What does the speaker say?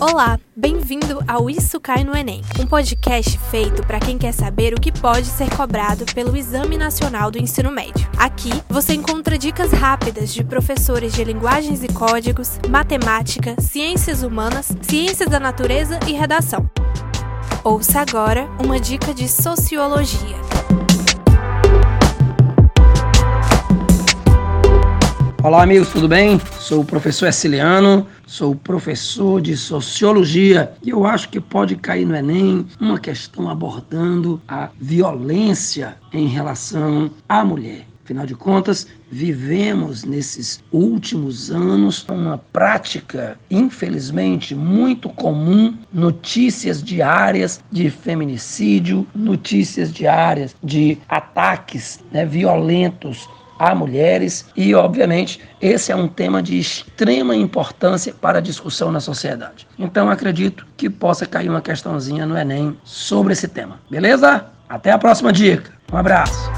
Olá, bem-vindo ao Isso Cai no Enem, um podcast feito para quem quer saber o que pode ser cobrado pelo Exame Nacional do Ensino Médio. Aqui você encontra dicas rápidas de professores de linguagens e códigos, matemática, ciências humanas, ciências da natureza e redação. Ouça agora uma dica de sociologia. Olá, amigos, tudo bem? Sou o professor Exiliano, sou professor de sociologia e eu acho que pode cair no Enem uma questão abordando a violência em relação à mulher. Afinal de contas, vivemos nesses últimos anos uma prática, infelizmente, muito comum, notícias diárias de feminicídio, notícias diárias de ataques né, violentos a mulheres e, obviamente, esse é um tema de extrema importância para a discussão na sociedade. Então, acredito que possa cair uma questãozinha no Enem sobre esse tema. Beleza? Até a próxima dica. Um abraço.